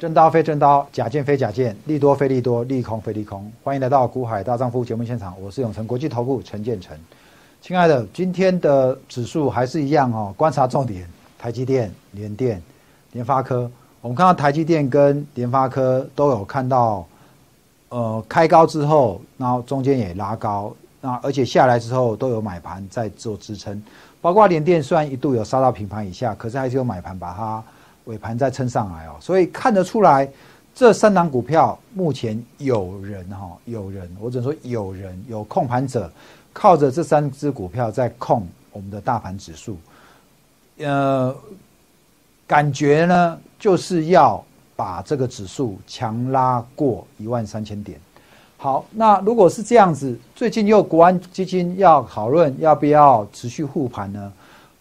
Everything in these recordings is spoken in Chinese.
真刀非真刀，假剑非假剑，利多非利多，利空非利空。欢迎来到股海大丈夫节目现场，我是永成国际投顾陈建成。亲爱的，今天的指数还是一样哦，观察重点：台积电、联电、联发科。我们看到台积电跟联发科都有看到，呃，开高之后，然后中间也拉高，那而且下来之后都有买盘在做支撑。包括联电虽然一度有杀到平盘以下，可是还是有买盘把它。尾盘再撑上来哦，所以看得出来，这三档股票目前有人哈，有人，我只能说有人有控盘者，靠着这三只股票在控我们的大盘指数，呃，感觉呢就是要把这个指数强拉过一万三千点。好，那如果是这样子，最近又国安基金要讨论要不要持续护盘呢？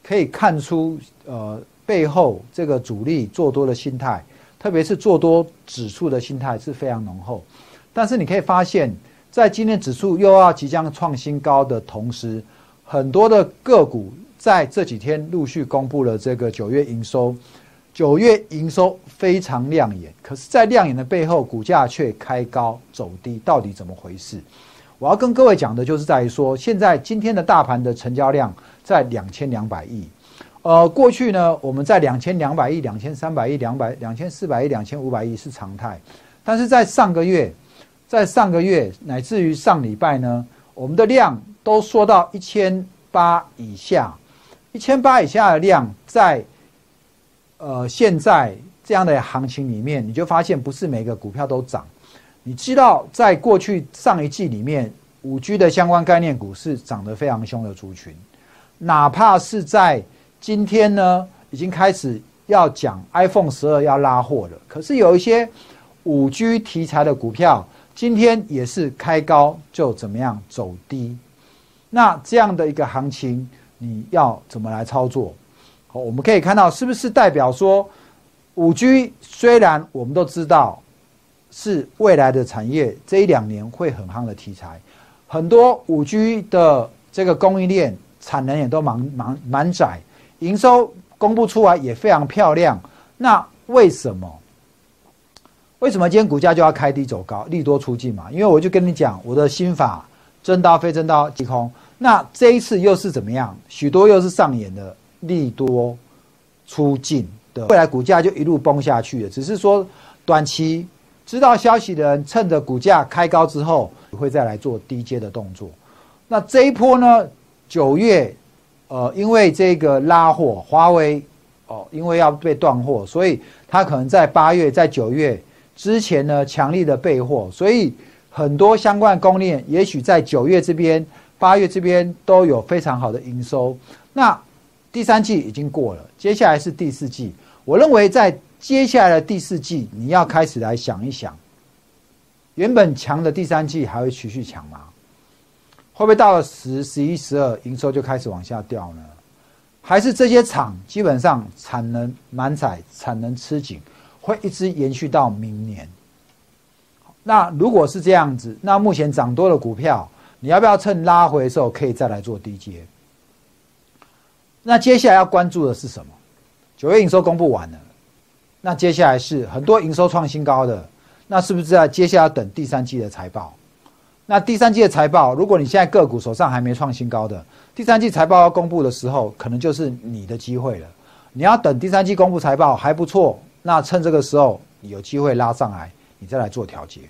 可以看出，呃。背后这个主力做多的心态，特别是做多指数的心态是非常浓厚。但是你可以发现，在今天指数又要即将创新高的同时，很多的个股在这几天陆续公布了这个九月营收，九月营收非常亮眼。可是，在亮眼的背后，股价却开高走低，到底怎么回事？我要跟各位讲的就是在于说，现在今天的大盘的成交量在两千两百亿。呃，过去呢，我们在两千两百亿、两千三百亿、两百两千四百亿、两千五百亿是常态，但是在上个月，在上个月乃至于上礼拜呢，我们的量都缩到一千八以下，一千八以下的量，在呃现在这样的行情里面，你就发现不是每个股票都涨。你知道，在过去上一季里面，五 G 的相关概念股是涨得非常凶的族群，哪怕是在今天呢，已经开始要讲 iPhone 十二要拉货了。可是有一些五 G 题材的股票，今天也是开高就怎么样走低。那这样的一个行情，你要怎么来操作？好，我们可以看到，是不是代表说五 G 虽然我们都知道是未来的产业，这一两年会很夯的题材，很多五 G 的这个供应链产能也都满满满载。营收公布出来也非常漂亮，那为什么？为什么今天股价就要开低走高，利多出尽嘛？因为我就跟你讲，我的心法真刀非真刀即空。那这一次又是怎么样？许多又是上演的利多出尽的，未来股价就一路崩下去了。只是说短期知道消息的人，趁着股价开高之后，会再来做低阶的动作。那这一波呢？九月。呃，因为这个拉货，华为哦，因为要被断货，所以它可能在八月、在九月之前呢，强力的备货，所以很多相关供应链也许在九月这边、八月这边都有非常好的营收。那第三季已经过了，接下来是第四季。我认为在接下来的第四季，你要开始来想一想，原本强的第三季还会持续强吗？会不会到了十、十一、十二，营收就开始往下掉呢？还是这些厂基本上产能满载、产能吃紧，会一直延续到明年？那如果是这样子，那目前涨多的股票，你要不要趁拉回的时候可以再来做低阶？那接下来要关注的是什么？九月营收公布完了，那接下来是很多营收创新高的，那是不是在接下来等第三季的财报？那第三季的财报，如果你现在个股手上还没创新高的，第三季财报要公布的时候，可能就是你的机会了。你要等第三季公布财报还不错，那趁这个时候有机会拉上来，你再来做调节。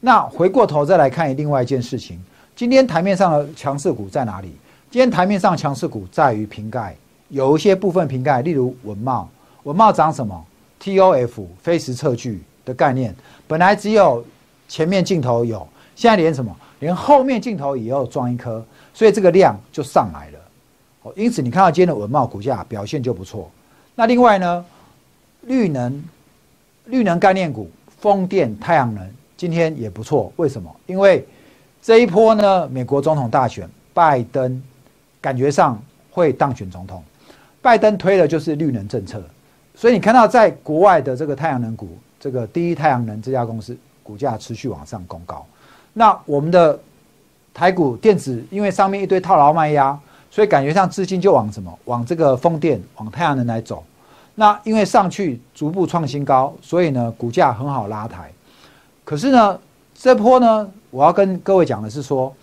那回过头再来看另外一件事情，今天台面上的强势股在哪里？今天台面上强势股在于瓶盖，有一些部分瓶盖，例如文茂，文茂涨什么？TOF 非时测距的概念，本来只有前面镜头有。现在连什么，连后面镜头也要装一颗，所以这个量就上来了。哦，因此你看到今天的文茂股价表现就不错。那另外呢，绿能、绿能概念股、风电、太阳能今天也不错。为什么？因为这一波呢，美国总统大选，拜登感觉上会当选总统，拜登推的就是绿能政策，所以你看到在国外的这个太阳能股，这个第一太阳能这家公司股价持续往上攻高。那我们的台股电子，因为上面一堆套牢卖压，所以感觉上资金就往什么？往这个风电、往太阳能来走。那因为上去逐步创新高，所以呢股价很好拉抬。可是呢这波呢，我要跟各位讲的是说，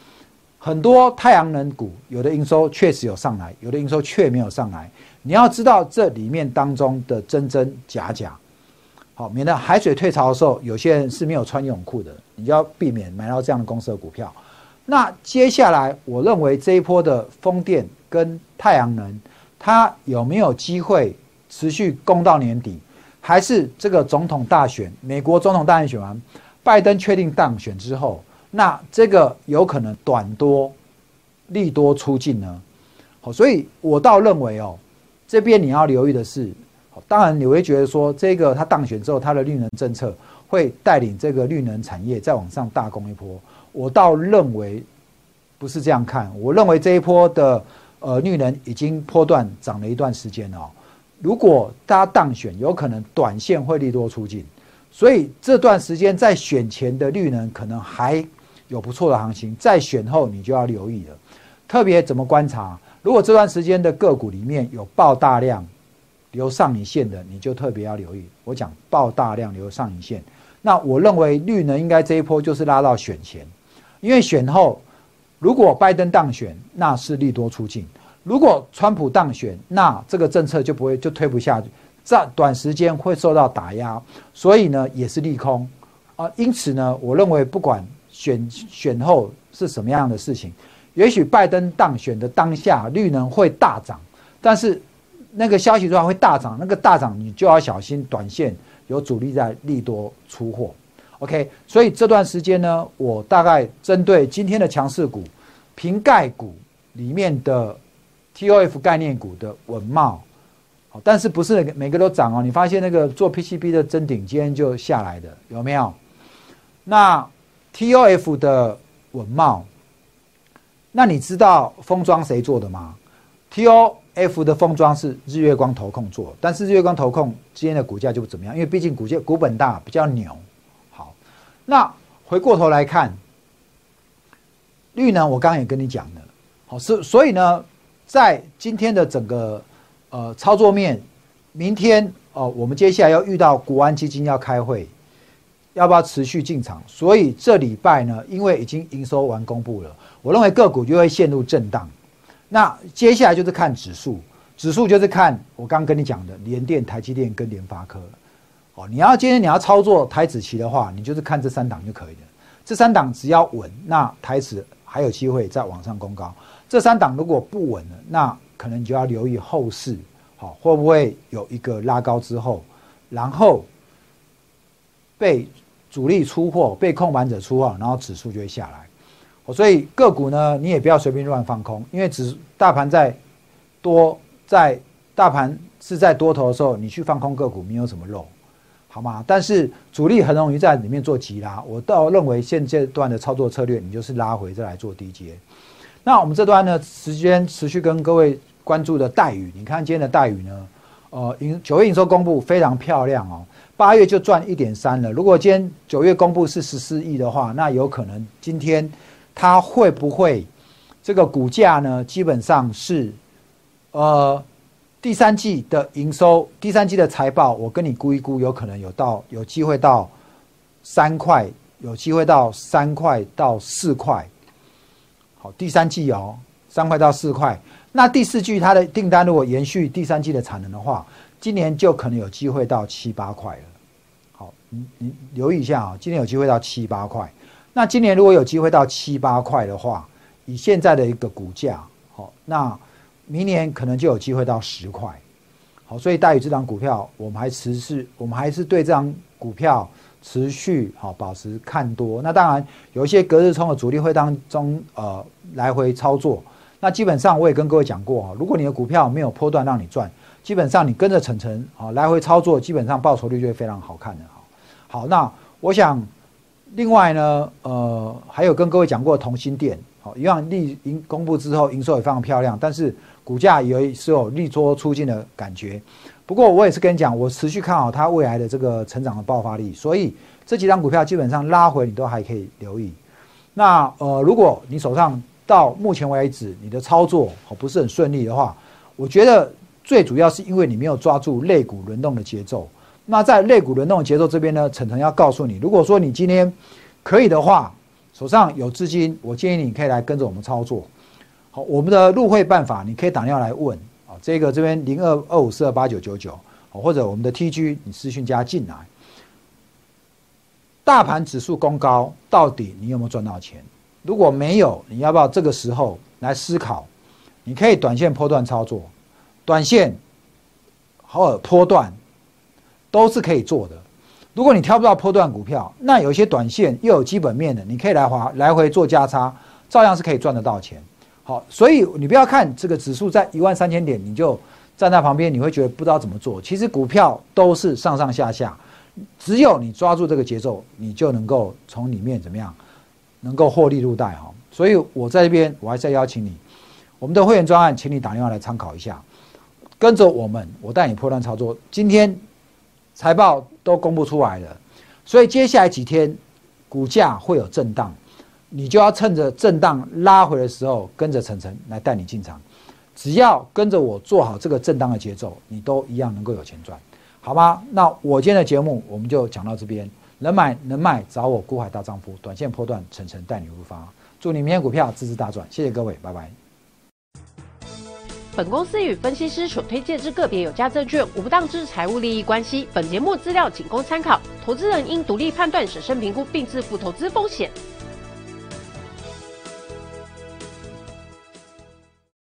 很多太阳能股有的营收确实有上来，有的营收却没有上来。你要知道这里面当中的真真假假，好，免得海水退潮的时候，有些人是没有穿泳裤的，你就要避免买到这样的公司的股票。那接下来，我认为这一波的风电跟太阳能，它有没有机会持续供到年底？还是这个总统大选，美国总统大选选完，拜登确定当选之后，那这个有可能短多利多出尽呢？好，所以我倒认为哦。这边你要留意的是，当然你会觉得说，这个他当选之后，他的绿能政策会带领这个绿能产业再往上大攻一波。我倒认为不是这样看，我认为这一波的呃绿能已经波段涨了一段时间哦。如果大家当选，有可能短线会利多出尽，所以这段时间在选前的绿能可能还有不错的行情，在选后你就要留意了。特别怎么观察？如果这段时间的个股里面有爆大量留上影线的，你就特别要留意。我讲爆大量留上影线，那我认为绿能应该这一波就是拉到选前，因为选后如果拜登当选，那是利多出尽；如果川普当选，那这个政策就不会就推不下去，在短时间会受到打压，所以呢也是利空啊。因此呢，我认为不管选选后是什么样的事情。也许拜登当选的当下，绿能会大涨，但是那个消息出来会大涨，那个大涨你就要小心，短线有主力在利多出货。OK，所以这段时间呢，我大概针对今天的强势股、瓶盖股里面的 TOF 概念股的稳茂，好，但是不是每个都涨哦？你发现那个做 PCB 的真顶今天就下来的有没有？那 TOF 的稳茂。那你知道封装谁做的吗？T O F 的封装是日月光投控做，但是日月光投控今天的股价就不怎么样，因为毕竟股价股本大，比较牛。好，那回过头来看，绿呢我刚刚也跟你讲了，好是所以呢，在今天的整个呃操作面，明天哦，我们接下来要遇到国安基金要开会。要不要持续进场？所以这礼拜呢，因为已经营收完公布了，我认为个股就会陷入震荡。那接下来就是看指数，指数就是看我刚跟你讲的联电、台积电跟联发科。哦，你要今天你要操作台子期的话，你就是看这三档就可以了。这三档只要稳，那台子还有机会再往上攻高。这三档如果不稳了，那可能你就要留意后市，好会不会有一个拉高之后，然后被。主力出货被控盘者出货，然后指数就会下来。所以个股呢，你也不要随便乱放空，因为指大盘在多，在大盘是在多头的时候，你去放空个股没有什么肉，好吗？但是主力很容易在里面做急拉，我倒认为现阶段的操作策略，你就是拉回再来做低阶。那我们这段呢，时间持续跟各位关注的待遇，你看今天的待遇呢，呃，九月营收公布非常漂亮哦。八月就赚一点三了。如果今天九月公布是十四亿的话，那有可能今天它会不会这个股价呢？基本上是呃第三季的营收，第三季的财报，我跟你估一估，有可能有到有机会到三块，有机会到三块到四块。好，第三季哦，三块到四块。那第四季它的订单如果延续第三季的产能的话，今年就可能有机会到七八块了。好你你留意一下啊，今年有机会到七八块。那今年如果有机会到七八块的话，以现在的一个股价，好，那明年可能就有机会到十块。好，所以大宇这张股票，我们还持续，我们还是对这张股票持续好保持看多。那当然有一些隔日冲的主力会当中呃来回操作。那基本上我也跟各位讲过啊，如果你的股票没有波段让你赚，基本上你跟着晨晨啊来回操作，基本上报酬率就会非常好看的哈。好，那我想，另外呢，呃，还有跟各位讲过同心店，好，一样利营公布之后，营收也非常漂亮，但是股价也是有利多出尽的感觉。不过我也是跟你讲，我持续看好它未来的这个成长的爆发力，所以这几张股票基本上拉回你都还可以留意。那呃，如果你手上到目前为止你的操作好不是很顺利的话，我觉得最主要是因为你没有抓住肋骨轮动的节奏。那在肋骨轮动的节奏这边呢，晨晨要告诉你，如果说你今天可以的话，手上有资金，我建议你可以来跟着我们操作。好，我们的入会办法，你可以打电话来问啊，这个这边零二二五四二八九九九，或者我们的 TG 你私讯加进来。大盘指数攻高，到底你有没有赚到钱？如果没有，你要不要这个时候来思考？你可以短线波段操作，短线或者波段都是可以做的。如果你挑不到波段股票，那有一些短线又有基本面的，你可以来划来回做价差，照样是可以赚得到钱。好，所以你不要看这个指数在一万三千点，你就站在旁边，你会觉得不知道怎么做。其实股票都是上上下下。只有你抓住这个节奏，你就能够从里面怎么样，能够获利入袋哈。所以我在这边，我还在邀请你，我们的会员专案，请你打电话来参考一下，跟着我们，我带你破断操作。今天财报都公布出来了，所以接下来几天股价会有震荡，你就要趁着震荡拉回的时候，跟着晨晨来带你进场。只要跟着我做好这个震荡的节奏，你都一样能够有钱赚。好吗？那我今天的节目我们就讲到这边，能买能卖找我孤海大丈夫，短线破断，层层带你入发。祝你明天股票支持大赚，谢谢各位，拜拜。本公司与分析师所推荐之个别有价证券无不当之财务利益关系，本节目资料仅供参考，投资人应独立判断、审慎评估并自负投资风险。